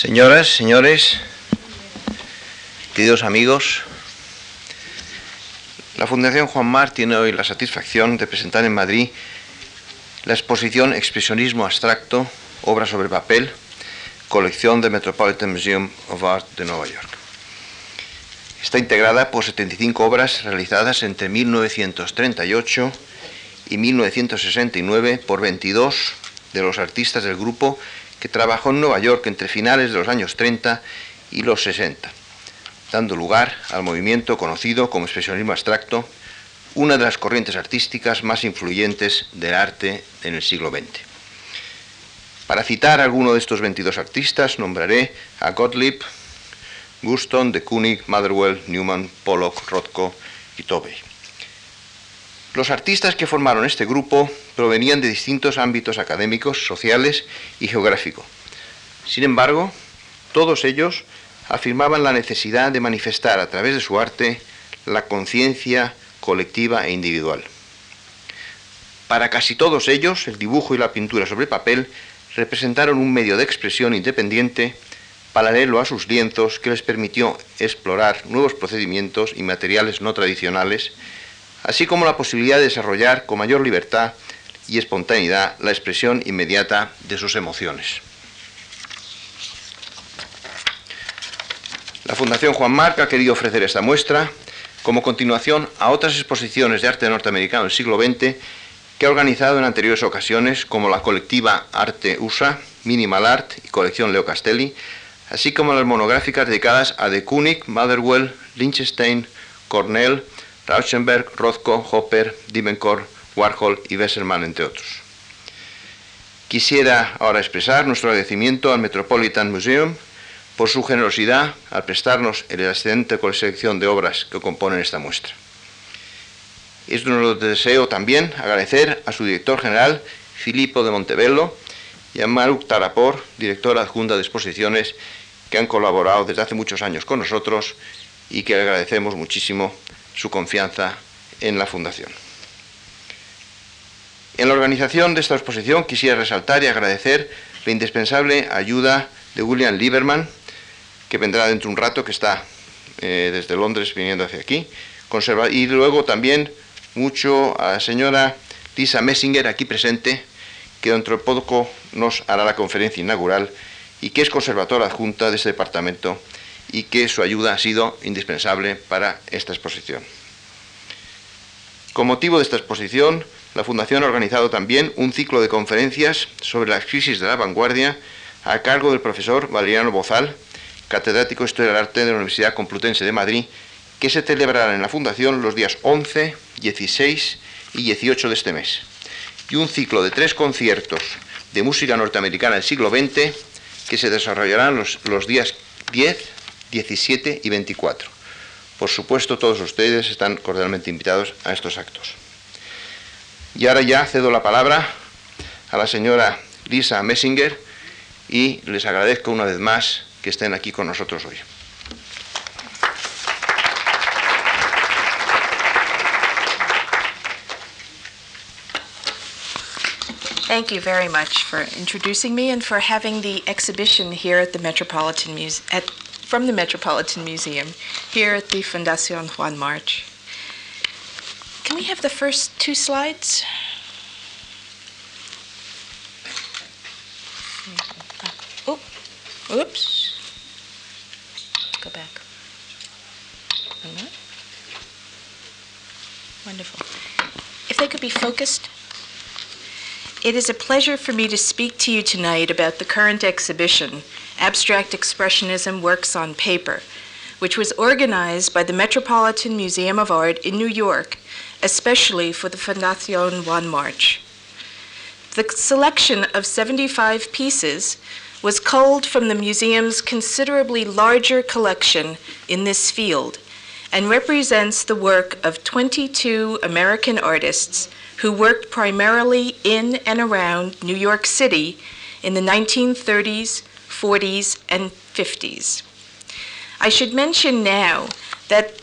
Señoras, señores, queridos amigos, la Fundación Juan Mar tiene hoy la satisfacción de presentar en Madrid la exposición Expresionismo Abstracto, obra sobre papel, colección del Metropolitan Museum of Art de Nueva York. Está integrada por 75 obras realizadas entre 1938 y 1969 por 22 de los artistas del grupo que trabajó en Nueva York entre finales de los años 30 y los 60, dando lugar al movimiento conocido como expresionismo abstracto, una de las corrientes artísticas más influyentes del arte en el siglo XX. Para citar a alguno de estos 22 artistas, nombraré a Gottlieb, Guston, de Koenig, Motherwell, Newman, Pollock, Rothko y Tobey. Los artistas que formaron este grupo provenían de distintos ámbitos académicos, sociales y geográficos. Sin embargo, todos ellos afirmaban la necesidad de manifestar a través de su arte la conciencia colectiva e individual. Para casi todos ellos, el dibujo y la pintura sobre papel representaron un medio de expresión independiente paralelo a sus lienzos que les permitió explorar nuevos procedimientos y materiales no tradicionales así como la posibilidad de desarrollar con mayor libertad y espontaneidad la expresión inmediata de sus emociones. La Fundación Juan Marc ha querido ofrecer esta muestra como continuación a otras exposiciones de arte norteamericano del siglo XX que ha organizado en anteriores ocasiones, como la colectiva Arte USA, Minimal Art y colección Leo Castelli, así como las monográficas dedicadas a de Kooning, Motherwell, Lichtenstein, Cornell, Rauschenberg, Rothko, Hopper, Dimenkor, Warhol y Wesselmann, entre otros. Quisiera ahora expresar nuestro agradecimiento al Metropolitan Museum por su generosidad al prestarnos el excelente colección de obras que componen esta muestra. Es nuestro deseo también agradecer a su director general, Filippo de Montebello, y a Maruk Tarapor, director adjunta de exposiciones, que han colaborado desde hace muchos años con nosotros y que agradecemos muchísimo su confianza en la Fundación. En la organización de esta exposición quisiera resaltar y agradecer la indispensable ayuda de William Lieberman, que vendrá dentro de un rato, que está eh, desde Londres viniendo hacia aquí, y luego también mucho a la señora Lisa Messinger, aquí presente, que dentro de poco nos hará la conferencia inaugural y que es conservadora adjunta de este departamento y que su ayuda ha sido indispensable para esta exposición. Con motivo de esta exposición, la Fundación ha organizado también un ciclo de conferencias sobre la crisis de la vanguardia a cargo del profesor Valeriano Bozal, catedrático de Historia del Arte de la Universidad Complutense de Madrid, que se celebrará en la Fundación los días 11, 16 y 18 de este mes. Y un ciclo de tres conciertos de música norteamericana del siglo XX que se desarrollarán los, los días 10, 17 y 24. Por supuesto, todos ustedes están cordialmente invitados a estos actos. Y ahora ya cedo la palabra a la señora Lisa Messinger y les agradezco una vez más que estén aquí con nosotros hoy. Thank you very much for introducing me and for having the exhibition here at the Metropolitan Museum, from the Metropolitan Museum here at the Fundación Juan March. Can we have the first two slides? Oh, oops. Go back. Wonderful. If they could be focused. It is a pleasure for me to speak to you tonight about the current exhibition, Abstract Expressionism Works on Paper, which was organized by the Metropolitan Museum of Art in New York, especially for the Fundación Juan March. The selection of 75 pieces was culled from the museum's considerably larger collection in this field and represents the work of 22 American artists who worked primarily in and around New York City in the 1930s, 40s, and 50s. I should mention now that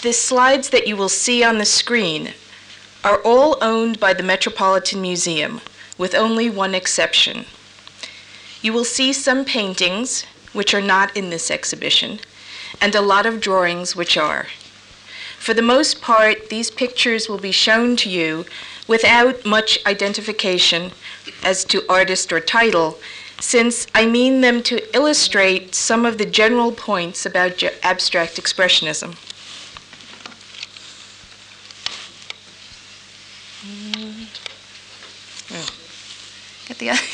the slides that you will see on the screen are all owned by the Metropolitan Museum, with only one exception. You will see some paintings which are not in this exhibition, and a lot of drawings which are. For the most part, these pictures will be shown to you without much identification as to artist or title, since I mean them to illustrate some of the general points about abstract expressionism. Mm. Get the other.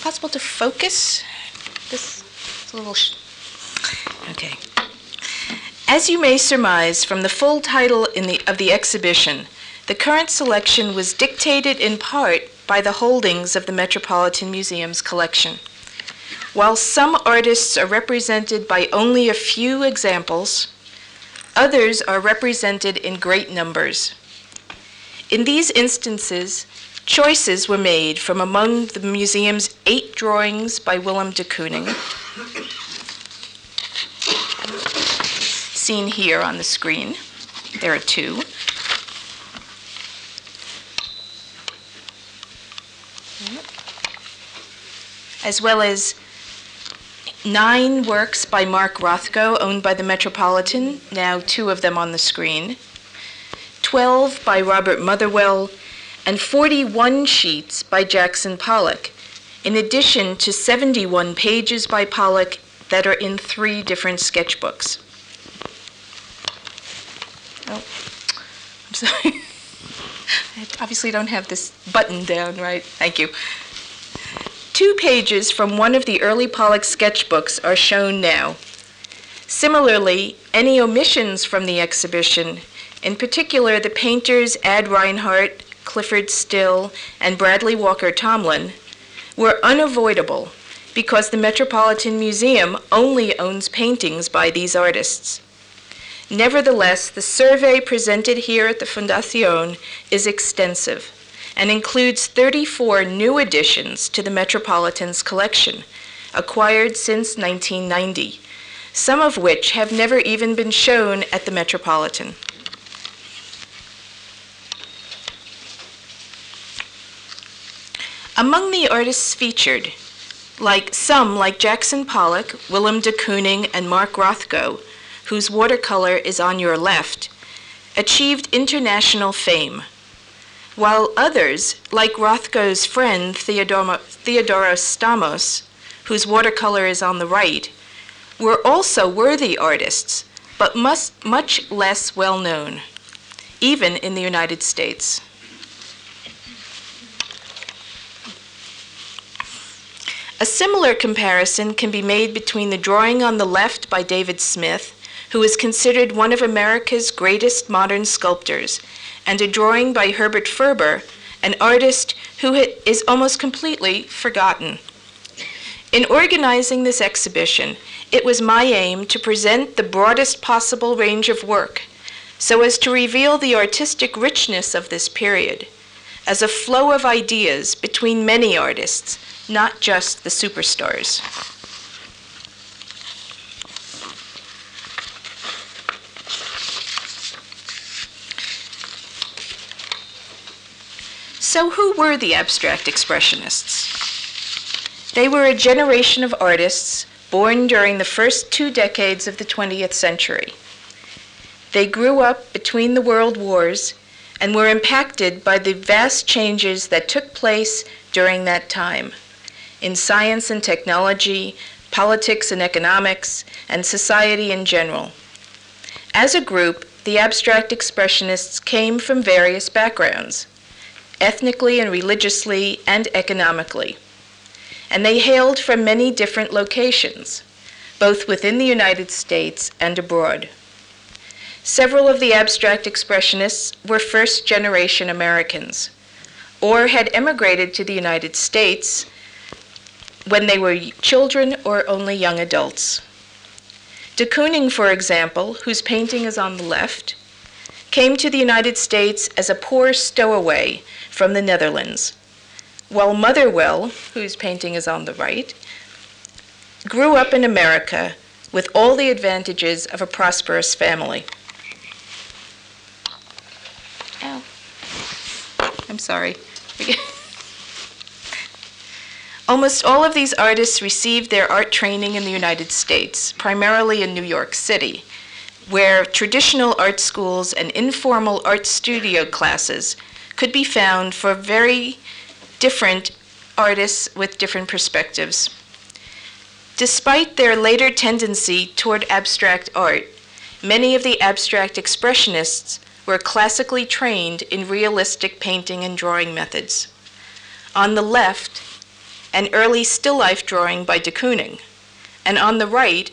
possible to focus this a little. okay. As you may surmise from the full title the, of the exhibition, the current selection was dictated in part by the holdings of the Metropolitan Museum's collection. While some artists are represented by only a few examples, others are represented in great numbers. In these instances, choices were made from among the museum's eight drawings by Willem de Kooning, seen here on the screen. There are two. As well as nine works by Mark Rothko, owned by the Metropolitan, now two of them on the screen, 12 by Robert Motherwell, and 41 sheets by Jackson Pollock, in addition to 71 pages by Pollock that are in three different sketchbooks. Oh, I'm sorry. I obviously don't have this button down right. Thank you. Two pages from one of the early Pollock sketchbooks are shown now. Similarly, any omissions from the exhibition, in particular the painters Ad Reinhardt, Clyfford Still, and Bradley Walker Tomlin, were unavoidable because the Metropolitan Museum only owns paintings by these artists. Nevertheless, the survey presented here at the Fundación is extensive and includes 34 new additions to the Metropolitan's collection, acquired since 1990, some of which have never even been shown at the Metropolitan. Among the artists featured like some like Jackson Pollock, Willem de Kooning, and Mark Rothko, whose watercolor is on your left, achieved international fame, while others, like Rothko's friend Theodoro, Theodoros Stamos, whose watercolor is on the right, were also worthy artists, but must, much less well known, even in the United States. A similar comparison can be made between the drawing on the left by David Smith, who is considered one of America's greatest modern sculptors, and a drawing by Herbert Ferber, an artist who is almost completely forgotten. In organizing this exhibition, it was my aim to present the broadest possible range of work so as to reveal the artistic richness of this period as a flow of ideas between many artists not just the superstars. So, who were the abstract expressionists? They were a generation of artists born during the first two decades of the 20th century. They grew up between the world wars and were impacted by the vast changes that took place during that time in science and technology, politics and economics, and society in general. As a group, the abstract expressionists came from various backgrounds, ethnically and religiously and economically. And they hailed from many different locations, both within the United States and abroad. Several of the abstract expressionists were first generation Americans or had emigrated to the United States when they were children or only young adults. De Kooning, for example, whose painting is on the left, came to the United States as a poor stowaway from the Netherlands, while Motherwell, whose painting is on the right, grew up in America with all the advantages of a prosperous family. Ow. I'm sorry. Almost all of these artists received their art training in the United States, primarily in New York City, where traditional art schools and informal art studio classes could be found for very different artists with different perspectives. Despite their later tendency toward abstract art, many of the abstract expressionists were classically trained in realistic painting and drawing methods. On the left, an early still life drawing by de Kooning, and on the right,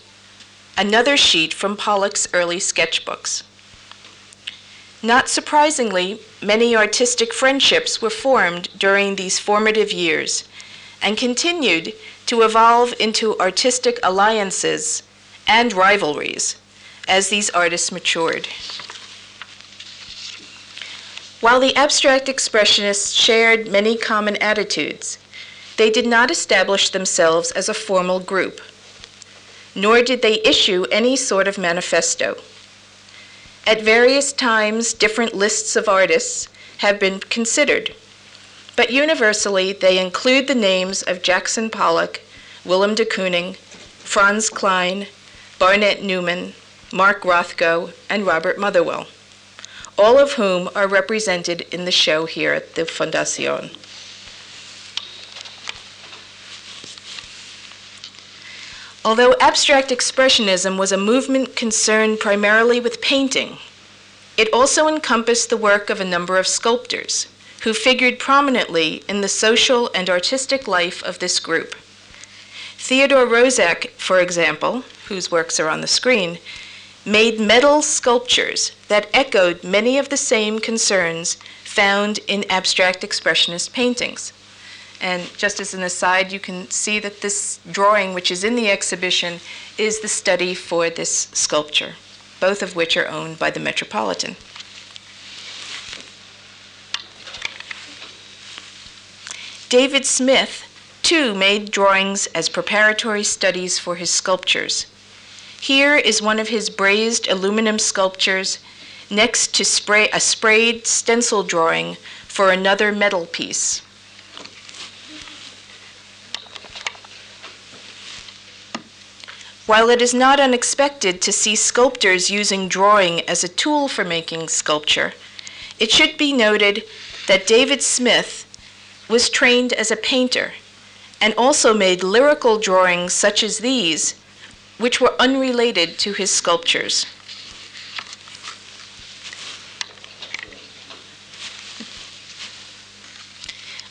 another sheet from Pollock's early sketchbooks. Not surprisingly, many artistic friendships were formed during these formative years and continued to evolve into artistic alliances and rivalries as these artists matured. While the abstract expressionists shared many common attitudes, they did not establish themselves as a formal group, nor did they issue any sort of manifesto. At various times, different lists of artists have been considered, but universally they include the names of Jackson Pollock, Willem de Kooning, Franz Kline, Barnett Newman, Mark Rothko, and Robert Motherwell, all of whom are represented in the show here at the Fundación. Although abstract expressionism was a movement concerned primarily with painting, it also encompassed the work of a number of sculptors who figured prominently in the social and artistic life of this group. Theodore Roszak, for example, whose works are on the screen, made metal sculptures that echoed many of the same concerns found in abstract expressionist paintings. And just as an aside, you can see that this drawing, which is in the exhibition, is the study for this sculpture, both of which are owned by the Metropolitan. David Smith, too, made drawings as preparatory studies for his sculptures. Here is one of his brazed aluminum sculptures next to spray, a sprayed stencil drawing for another metal piece. While it is not unexpected to see sculptors using drawing as a tool for making sculpture, it should be noted that David Smith was trained as a painter and also made lyrical drawings such as these, which were unrelated to his sculptures.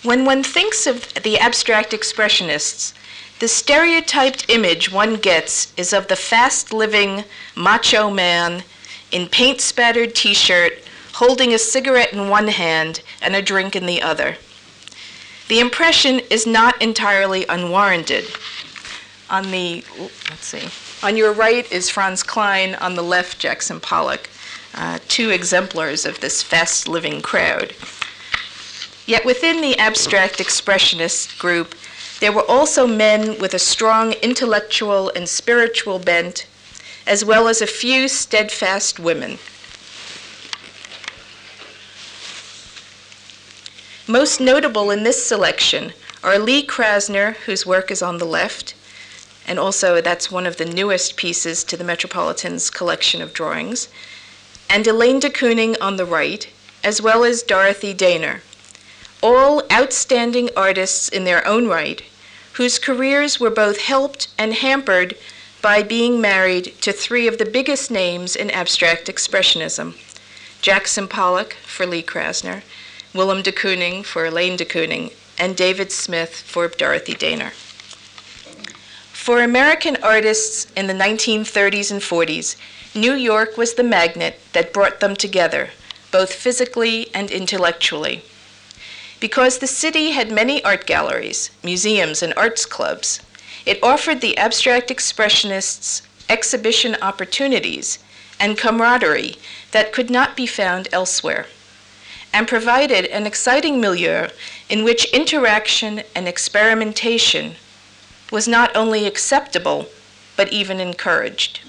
When one thinks of the abstract expressionists, the stereotyped image one gets is of the fast living macho man in paint spattered t shirt, holding a cigarette in one hand and a drink in the other. The impression is not entirely unwarranted. On the, let's see, on your right is Franz Kline, on the left, Jackson Pollock, uh, two exemplars of this fast living crowd. Yet within the abstract expressionist group, there were also men with a strong intellectual and spiritual bent, as well as a few steadfast women. Most notable in this selection are Lee Krasner, whose work is on the left, and also that's one of the newest pieces to the Metropolitan's collection of drawings, and Elaine de Kooning on the right, as well as Dorothy Dehner, all outstanding artists in their own right whose careers were both helped and hampered by being married to three of the biggest names in abstract expressionism Jackson Pollock for Lee Krasner, Willem de Kooning for Elaine de Kooning, and David Smith for Dorothy Dehner. For American artists in the 1930s and 40s, New York was the magnet that brought them together, both physically and intellectually. Because the city had many art galleries, museums, and arts clubs, it offered the abstract expressionists exhibition opportunities and camaraderie that could not be found elsewhere, and provided an exciting milieu in which interaction and experimentation was not only acceptable, but even encouraged.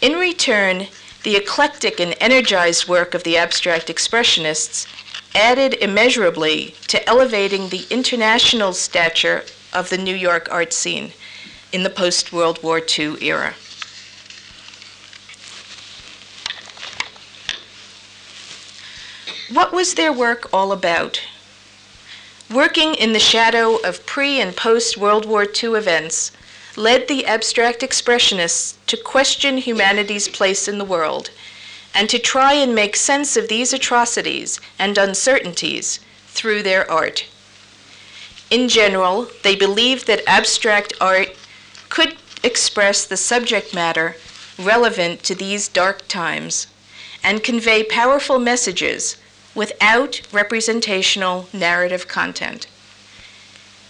In return, the eclectic and energized work of the abstract expressionists added immeasurably to elevating the international stature of the New York art scene in the post World War II era. What was their work all about? Working in the shadow of pre and post World War II events led the abstract expressionists to question humanity's place in the world and to try and make sense of these atrocities and uncertainties through their art. In general, they believed that abstract art could express the subject matter relevant to these dark times and convey powerful messages without representational narrative content.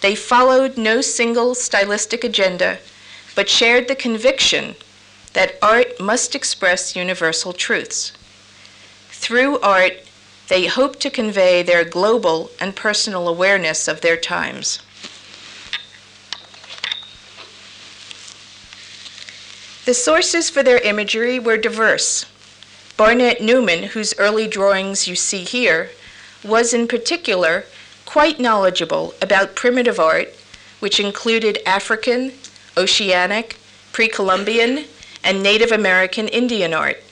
They followed no single stylistic agenda, but shared the conviction that art must express universal truths. Through art, they hope to convey their global and personal awareness of their times. The sources for their imagery were diverse. Barnett Newman, whose early drawings you see here, was in particular quite knowledgeable about primitive art, which included African, Oceanic, pre Columbian, and Native American Indian art.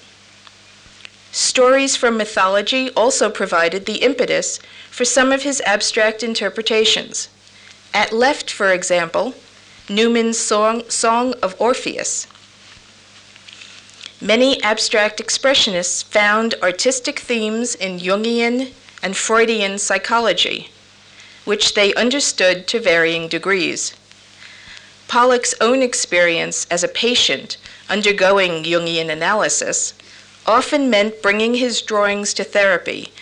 Stories from mythology also provided the impetus for some of his abstract interpretations. At left, for example, Newman's song, song of Orpheus. Many abstract expressionists found artistic themes in Jungian and Freudian psychology, which they understood to varying degrees. Pollock's own experience as a patient undergoing Jungian analysis often meant bringing his drawings to therapy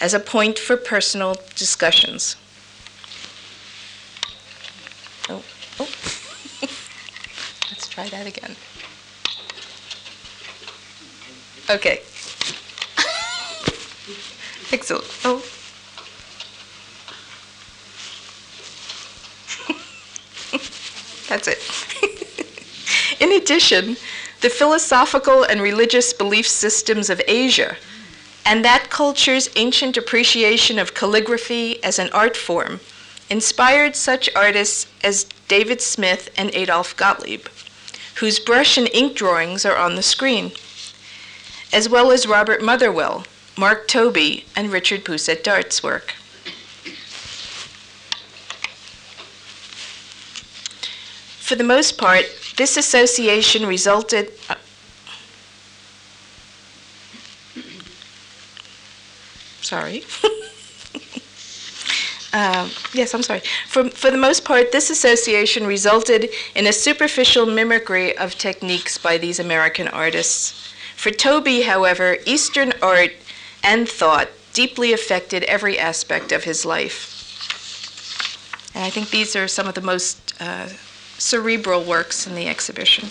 as a point for personal discussions. Oh, oh. Let's try that again. Okay. Excellent. Oh. That's it. In addition, the philosophical and religious belief systems of Asia and that culture's ancient appreciation of calligraphy as an art form inspired such artists as David Smith and Adolf Gottlieb, whose brush and ink drawings are on the screen, as well as Robert Motherwell, Mark Tobey, and Richard Pousette-Dart's work. For the most part, this association resulted. Uh, sorry. Uh, yes, I'm sorry. For, for the most part, this association resulted in a superficial mimicry of techniques by these American artists. For Tobey, however, Eastern art and thought deeply affected every aspect of his life. And I think these are some of the most uh, cerebral works in the exhibition.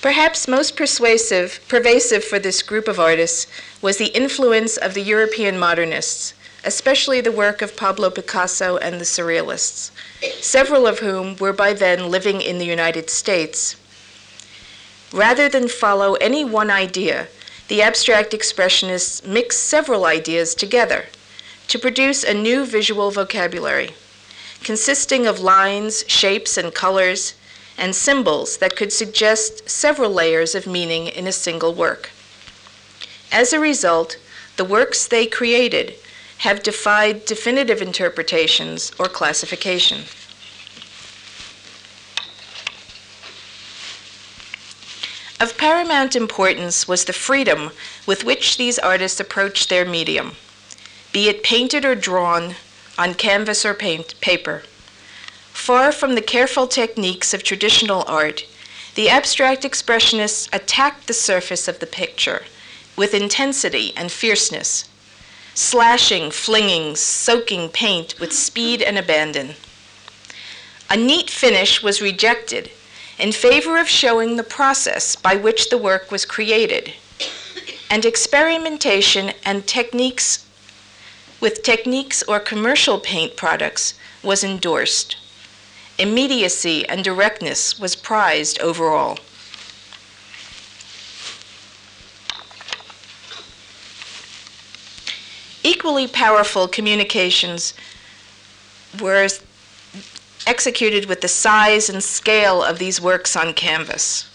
Perhaps most persuasive, pervasive for this group of artists was the influence of the European modernists, especially the work of Pablo Picasso and the Surrealists, several of whom were by then living in the United States. Rather than follow any one idea, the abstract expressionists mixed several ideas together to produce a new visual vocabulary consisting of lines, shapes, and colors, and symbols that could suggest several layers of meaning in a single work. As a result, the works they created have defied definitive interpretations or classification. Of paramount importance was the freedom with which these artists approached their medium be it painted or drawn on canvas or paint, paper. Far from the careful techniques of traditional art, the abstract expressionists attacked the surface of the picture with intensity and fierceness, slashing, flinging, soaking paint with speed and abandon. A neat finish was rejected in favor of showing the process by which the work was created, and experimentation and techniques with techniques or commercial paint products was endorsed. Immediacy and directness was prized overall. Equally powerful communications were executed with the size and scale of these works on canvas.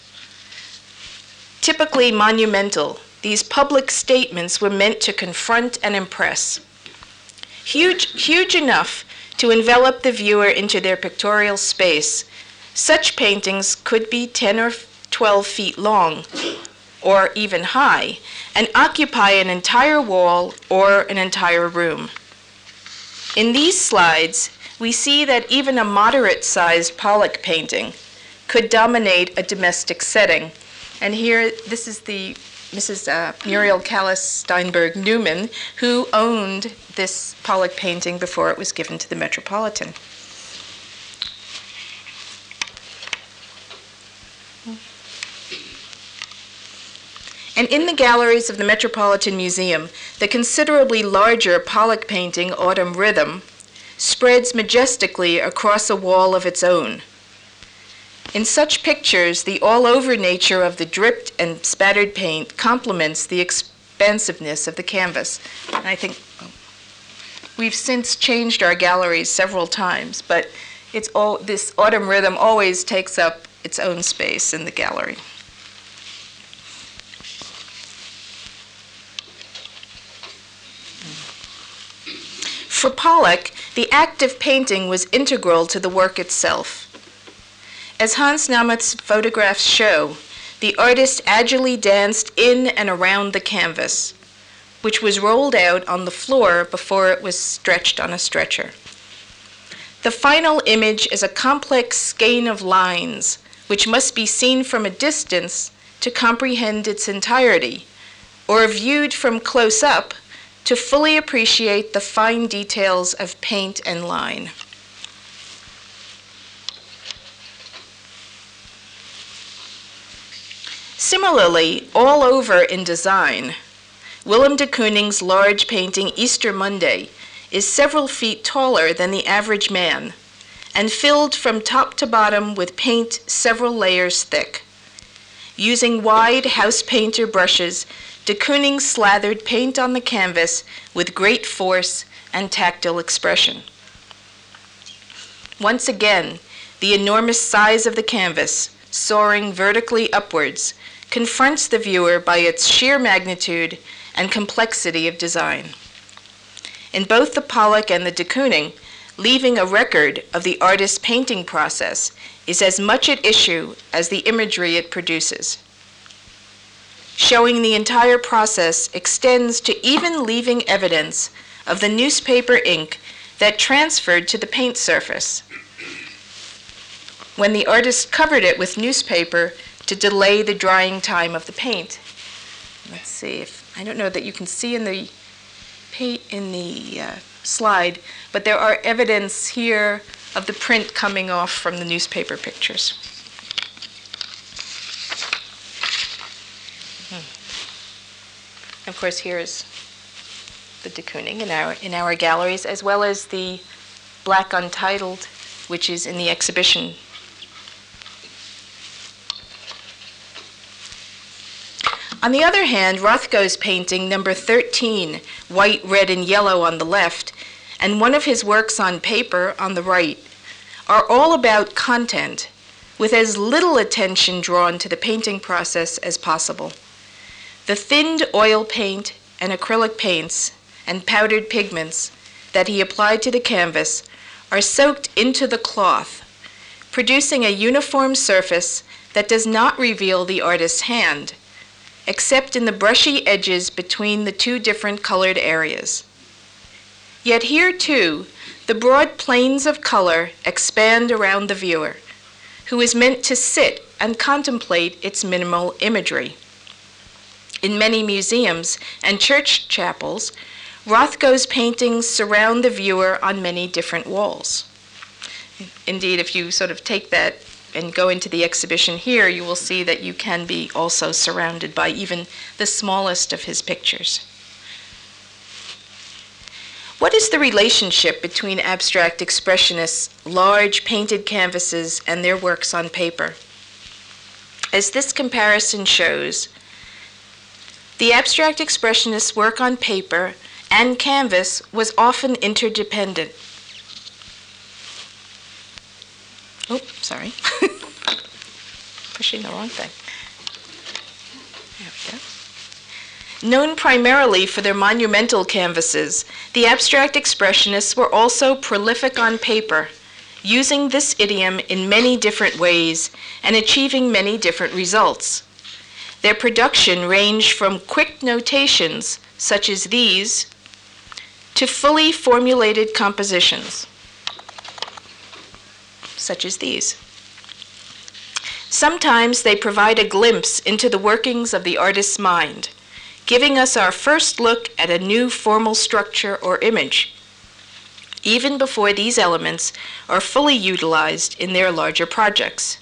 Typically monumental, these public statements were meant to confront and impress. Huge, huge enough to envelop the viewer into their pictorial space, such paintings could be 10 or 12 feet long, or even high, and occupy an entire wall or an entire room. In these slides, we see that even a moderate sized Pollock painting could dominate a domestic setting. And here, this is the Mrs. Uh, Muriel Kallis Steinberg Newman, who owned this Pollock painting before it was given to the Metropolitan. And in the galleries of the Metropolitan Museum, the considerably larger Pollock painting, Autumn Rhythm, spreads majestically across a wall of its own. In such pictures, the all over nature of the dripped and spattered paint complements the expansiveness of the canvas. And I think we've since changed our galleries several times, but it's all, this autumn rhythm always takes up its own space in the gallery. For Pollock, the act of painting was integral to the work itself. As Hans Namuth's photographs show, the artist agilely danced in and around the canvas, which was rolled out on the floor before it was stretched on a stretcher. The final image is a complex skein of lines, which must be seen from a distance to comprehend its entirety, or viewed from close up to fully appreciate the fine details of paint and line. Similarly, all over in design, Willem de Kooning's large painting Easter Monday is several feet taller than the average man and filled from top to bottom with paint several layers thick. Using wide house painter brushes, de Kooning slathered paint on the canvas with great force and tactile expression. Once again, the enormous size of the canvas, soaring vertically upwards, confronts the viewer by its sheer magnitude and complexity of design. In both the Pollock and the de Kooning, leaving a record of the artist's painting process is as much at issue as the imagery it produces showing the entire process extends to even leaving evidence of the newspaper ink that transferred to the paint surface. When the artist covered it with newspaper to delay the drying time of the paint. Let's see if I don't know that you can see in the paint in the uh, slide, but there are evidence here of the print coming off from the newspaper pictures. Of course, here is the de Kooning in our, in our galleries, as well as the Black Untitled, which is in the exhibition. On the other hand, Rothko's painting, number 13, white, red, and yellow on the left, and one of his works on paper on the right, are all about content, with as little attention drawn to the painting process as possible. The thinned oil paint and acrylic paints and powdered pigments that he applied to the canvas are soaked into the cloth, producing a uniform surface that does not reveal the artist's hand, except in the brushy edges between the two different colored areas. Yet here, too, the broad planes of color expand around the viewer, who is meant to sit and contemplate its minimal imagery. In many museums and church chapels, Rothko's paintings surround the viewer on many different walls. Indeed, if you sort of take that and go into the exhibition here, you will see that you can be also surrounded by even the smallest of his pictures. What is the relationship between abstract expressionists' large painted canvases and their works on paper? As this comparison shows, the abstract expressionists' work on paper and canvas was often interdependent. Oh, sorry. Pushing the wrong thing. There we go. Known primarily for their monumental canvases, the abstract expressionists were also prolific on paper, using this idiom in many different ways and achieving many different results. Their production ranged from quick notations, such as these, to fully formulated compositions, such as these. Sometimes they provide a glimpse into the workings of the artist's mind, giving us our first look at a new formal structure or image, even before these elements are fully utilized in their larger projects.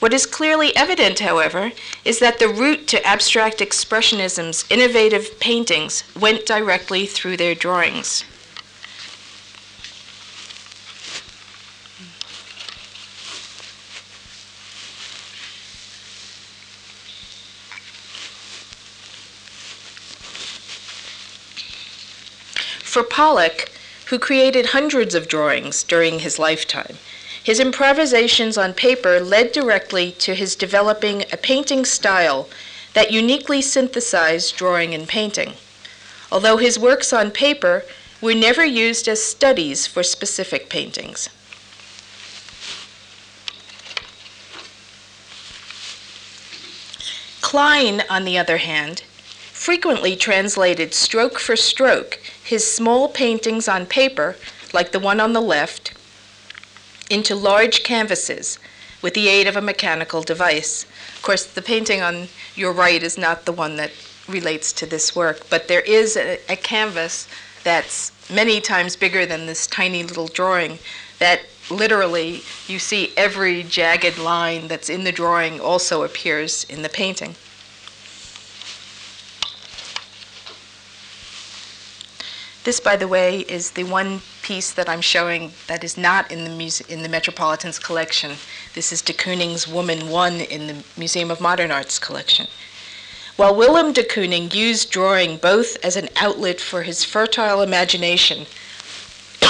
What is clearly evident, however, is that the route to abstract expressionism's innovative paintings went directly through their drawings. For Pollock, who created hundreds of drawings during his lifetime, his improvisations on paper led directly to his developing a painting style that uniquely synthesized drawing and painting, although his works on paper were never used as studies for specific paintings. Kline, on the other hand, frequently translated stroke for stroke his small paintings on paper, like the one on the left, into large canvases with the aid of a mechanical device. Of course, the painting on your right is not the one that relates to this work, but there is a, a canvas that's many times bigger than this tiny little drawing that literally you see every jagged line that's in the drawing also appears in the painting. This, by the way, is the one piece that I'm showing that is not in the muse- in the Metropolitan's collection. This is de Kooning's Woman One in the Museum of Modern Art's collection. While Willem de Kooning used drawing both as an outlet for his fertile imagination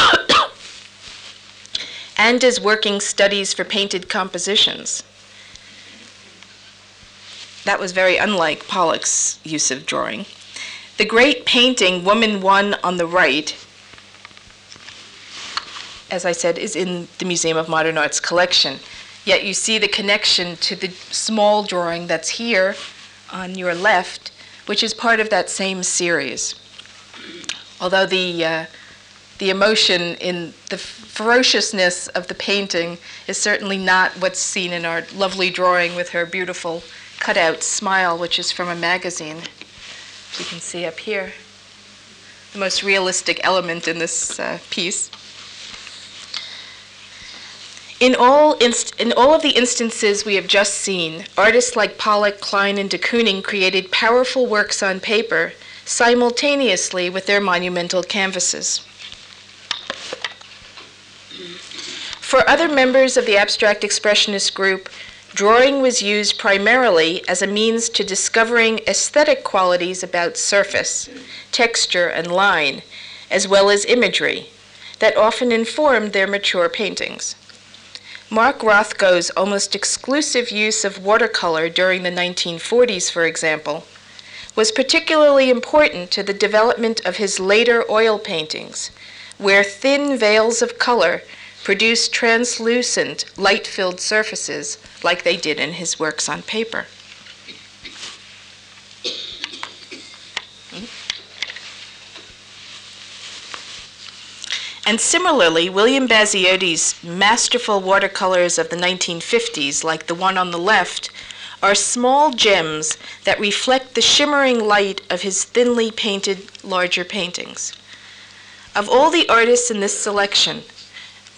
and as working studies for painted compositions, that was very unlike Pollock's use of drawing. The great painting, Woman One on the right, as I said, is in the Museum of Modern Art's collection. Yet you see the connection to the small drawing that's here on your left, which is part of that same series. Although the, uh, the emotion in the ferociousness of the painting is certainly not what's seen in our lovely drawing with her beautiful cutout smile, which is from a magazine you can see up here, the most realistic element in this uh, piece. In all, inst- in all of the instances we have just seen, artists like Pollock, Kline, and de Kooning created powerful works on paper simultaneously with their monumental canvases. For other members of the abstract expressionist group, drawing was used primarily as a means to discovering aesthetic qualities about surface, texture, and line, as well as imagery, that often informed their mature paintings. Mark Rothko's almost exclusive use of watercolor during the 1940s, for example, was particularly important to the development of his later oil paintings, where thin veils of color produced translucent, light filled surfaces like they did in his works on paper. And similarly, William Baziotes' masterful watercolors of the 1950s, like the one on the left, are small gems that reflect the shimmering light of his thinly painted larger paintings. Of all the artists in this selection,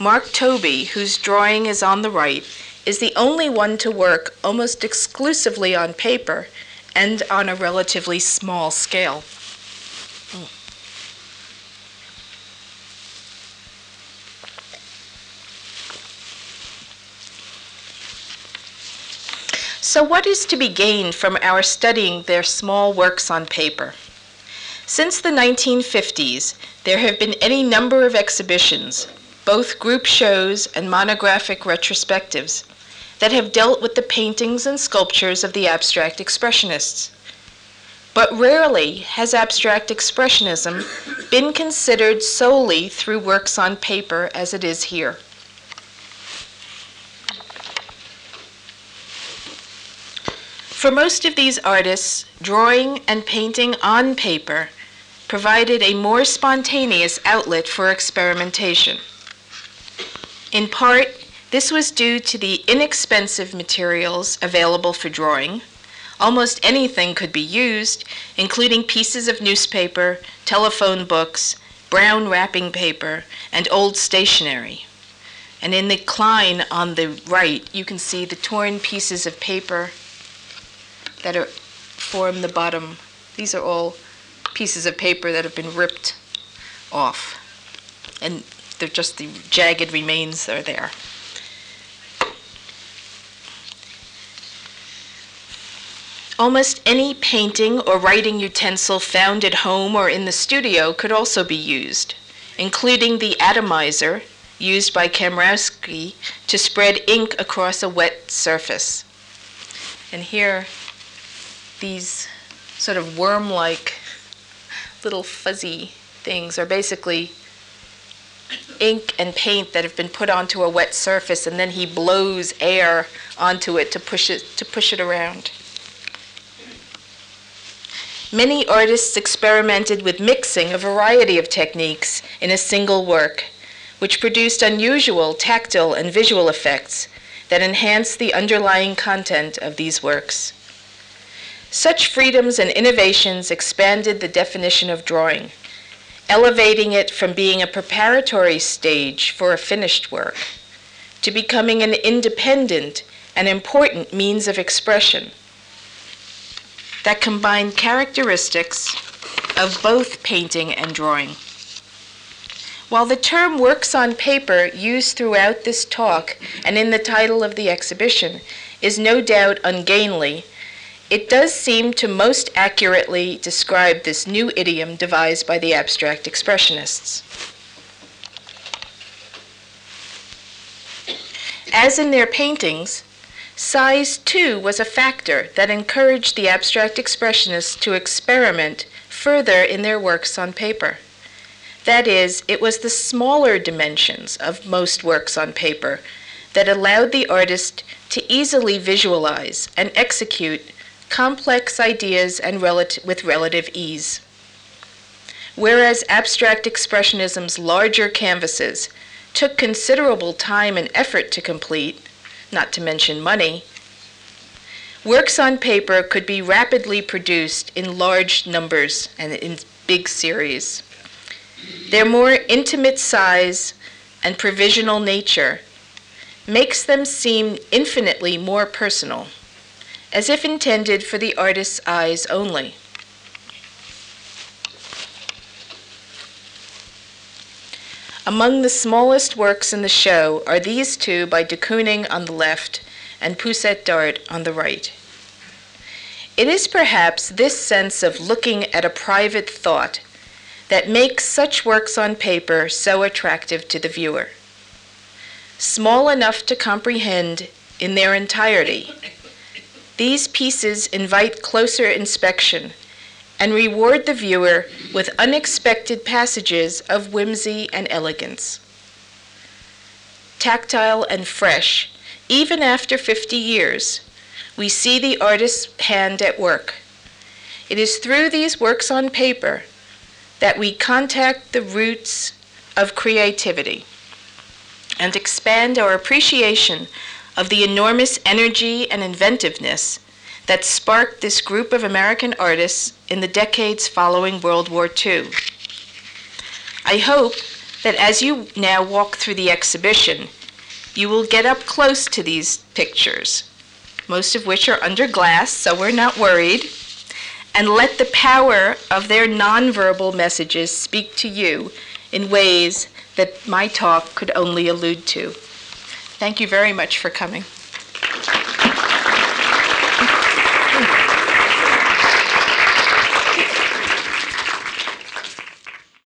Mark Tobey, whose drawing is on the right, is the only one to work almost exclusively on paper and on a relatively small scale. So, what is to be gained from our studying their small works on paper? Since the 1950s, there have been any number of exhibitions, both group shows and monographic retrospectives, that have dealt with the paintings and sculptures of the abstract expressionists. But rarely has abstract expressionism been considered solely through works on paper as it is here. For most of these artists, drawing and painting on paper provided a more spontaneous outlet for experimentation. In part, this was due to the inexpensive materials available for drawing. Almost anything could be used, including pieces of newspaper, telephone books, brown wrapping paper, and old stationery. And in the Kline on the right, you can see the torn pieces of paper that are, form the bottom. These are all pieces of paper that have been ripped off. And they're just the jagged remains are there. Almost any painting or writing utensil found at home or in the studio could also be used, including the atomizer used by Kamrowski to spread ink across a wet surface. And here these sort of worm like little fuzzy things are basically ink and paint that have been put onto a wet surface and then he blows air onto it to push it to push it around. Many artists experimented with mixing a variety of techniques in a single work, which produced unusual tactile and visual effects that enhanced the underlying content of these works. Such freedoms and innovations expanded the definition of drawing, elevating it from being a preparatory stage for a finished work to becoming an independent and important means of expression that combine characteristics of both painting and drawing. While the term works on paper used throughout this talk and in the title of the exhibition is no doubt ungainly, it does seem to most accurately describe this new idiom devised by the abstract expressionists. As in their paintings, size too was a factor that encouraged the abstract expressionists to experiment further in their works on paper. That is, it was the smaller dimensions of most works on paper that allowed the artist to easily visualize and execute complex ideas and with relative ease. Whereas abstract expressionism's larger canvases took considerable time and effort to complete, not to mention money, works on paper could be rapidly produced in large numbers and in big series. Their more intimate size and provisional nature makes them seem infinitely more personal as if intended for the artist's eyes only. Among the smallest works in the show are these two by de Kooning on the left and Pousette Dart on the right. It is perhaps this sense of looking at a private thought that makes such works on paper so attractive to the viewer. Small enough to comprehend in their entirety, these pieces invite closer inspection and reward the viewer with unexpected passages of whimsy and elegance. Tactile and fresh, even after 50 years, we see the artist's hand at work. It is through these works on paper that we contact the roots of creativity and expand our appreciation of the enormous energy and inventiveness that sparked this group of American artists in the decades following World War II. I hope that as you now walk through the exhibition, you will get up close to these pictures, most of which are under glass, so we're not worried, and let the power of their nonverbal messages speak to you in ways that my talk could only allude to. Thank you very much for coming.